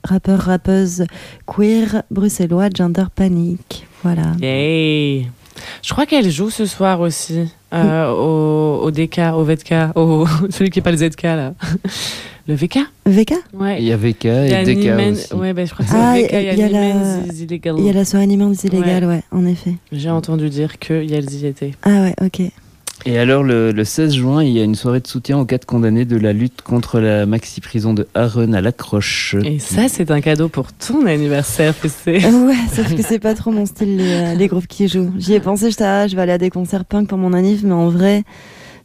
rappeurs, rappeuses queer bruxellois Gender Panic. Voilà. Yay. Je crois qu'elle joue ce soir aussi euh, au, au DK, au VK, au celui qui est pas le ZK là. Le VK VK Ouais. Il y a VK Il y a et DK Nimen- aussi. Ouais, ben, je crois que c'est Ah, VK, il y a, y a la-. Il y a la soirée animante illégale, ouais. en effet. J'ai entendu dire que Yelz y était. Ah ouais, ok. Et alors, le, le 16 juin, il y a une soirée de soutien aux quatre condamnés de la lutte contre la maxi-prison de Aaron à l'accroche. Et ça, c'est un cadeau pour ton anniversaire, PC. Ouais, sauf que c'est pas trop mon style, les, euh, les groupes qui jouent. J'y ai pensé, j'étais, ah, je vais aller à des concerts punk pour mon anniv, mais en vrai,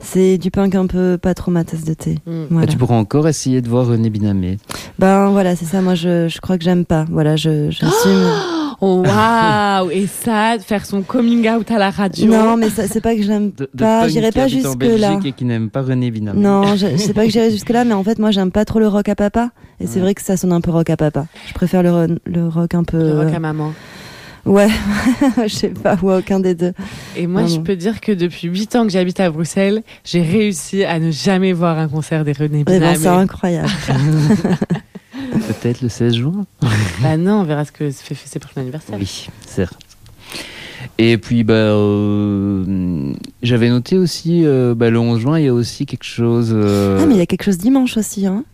c'est du punk un peu pas trop ma tasse de thé. Mm. Voilà. Ah, tu pourras encore essayer de voir René Binamé. Ben voilà, c'est ça, moi je, je crois que j'aime pas. Voilà, je, j'assume. Oh, waouh Et ça, faire son coming out à la radio. non, mais ça- c'est pas que j'aime pas, j'irai pas jusque-là. Belgique et qui n'aime pas René Binamé. Non, je, c'est pas que j'irai jusque-là, mais en fait, moi j'aime pas trop le rock à papa. Et c'est vrai que ça sonne un peu rock à papa. Je préfère le, le rock un peu. Le rock euh, à maman. Ouais, je sais pas, ou à aucun des deux. Et moi, je peux dire que depuis 8 ans que j'habite à Bruxelles, j'ai réussi à ne jamais voir un concert des René Eh ben, Binamé. c'est incroyable. Peut-être le 16 juin bah non, on verra ce que fait c'est pour ton anniversaire. Oui, certes. Et puis, bah, euh, j'avais noté aussi, euh, bah, le 11 juin, il y a aussi quelque chose. euh, Ah, mais il y a quelque chose dimanche aussi, hein.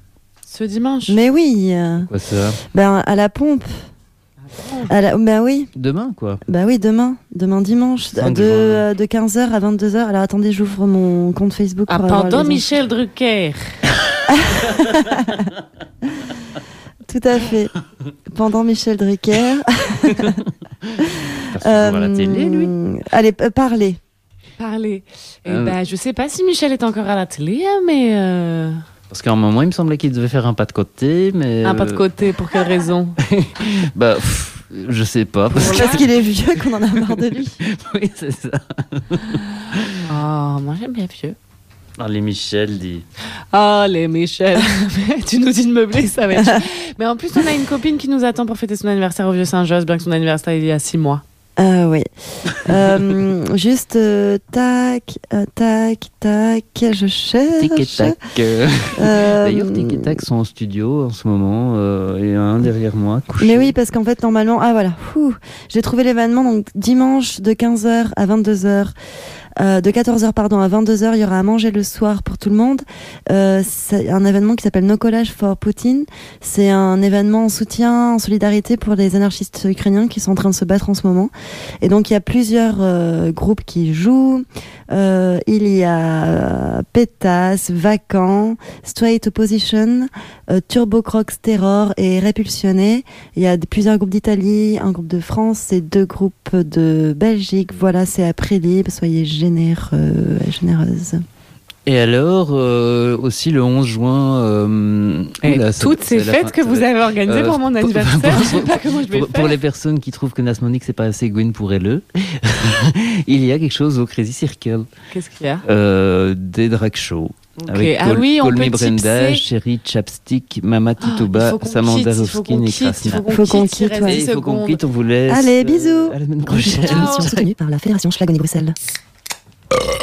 Ce dimanche? Mais oui, euh, Quoi ça? Ben à la pompe. À la- ben oui, Demain, quoi. bah oui, demain, demain dimanche, 5 de, euh, de 15h à 22h. Alors attendez, j'ouvre mon compte Facebook. Ah, pour avoir pendant Michel Drucker. Tout à fait. Pendant Michel Drucker. Parce qu'il voit la télé, lui. Euh, Allez, euh, parlez. Parler. Et Euh. bah, je sais pas si Michel est encore à la télé, hein, mais. euh, Parce qu'à un moment, il me semblait qu'il devait faire un pas de côté, mais. Un pas de euh, côté, pour quelle raison Bah, pff, je sais pas. Parce. Parce qu'il est vieux qu'on en a marre de lui. oui, c'est ça. Oh, moi j'aime bien vieux. Alors, les Michel dit. Les Michel. Tu nous dis de meubler, ça va être. Mais en plus, on a une copine qui nous attend pour fêter son anniversaire au Vieux-Saint-Josse, bien que son anniversaire il y a six mois. Ah oui. Euh, juste euh, tac, euh, tac, tac, je cherche. Tic et tac. D'ailleurs, Tic et tac sont en studio en ce moment, euh, et un derrière moi. couché. Mais oui, parce qu'en fait, normalement, ah voilà, j'ai trouvé l'événement, donc dimanche de 15h à 22h. Euh, de 14h pardon à 22h, il y aura à manger le soir pour tout le monde. Euh, c'est un événement qui s'appelle No Collage for Poutine. C'est un événement en soutien, en solidarité pour les anarchistes ukrainiens qui sont en train de se battre en ce moment. Et donc il y a plusieurs euh, groupes qui jouent. Euh, il y a euh, Pétas, Vacant, Straight Opposition, euh, Turbo Crocs Terror et Répulsionné. Il y a plusieurs groupes d'Italie, un groupe de France et deux groupes de Belgique. Voilà, c'est prix libre. Soyez généreux et généreuses. Et alors, euh, aussi le 11 juin. euh, Et oula, ça- toutes ces fêtes fin- que vous avez organisées Euh, pour mon pour- anniversaire, pour- je sais pas comment je vais Pour, faire. pour les personnes qui trouvent que Nasmonique c'est pas assez Gwyn pour elle, il y a quelque chose au Crazy Circle. Qu'est-ce qu'il y a? Euh, des drag shows. Ok. Avec Ah Col- oui, on peut Brenda. Chérie, Chapstick, Mama il Tituba, faut qu'on Samantha Roskin et quitte, il Krasna. faut qu'on quitte, il quitte, faut qu'on on vous laisse. Allez, euh, bisous. À la semaine prochaine. Une émission soutenue par la Fédération Schlagonnie Bruxelles. Uh.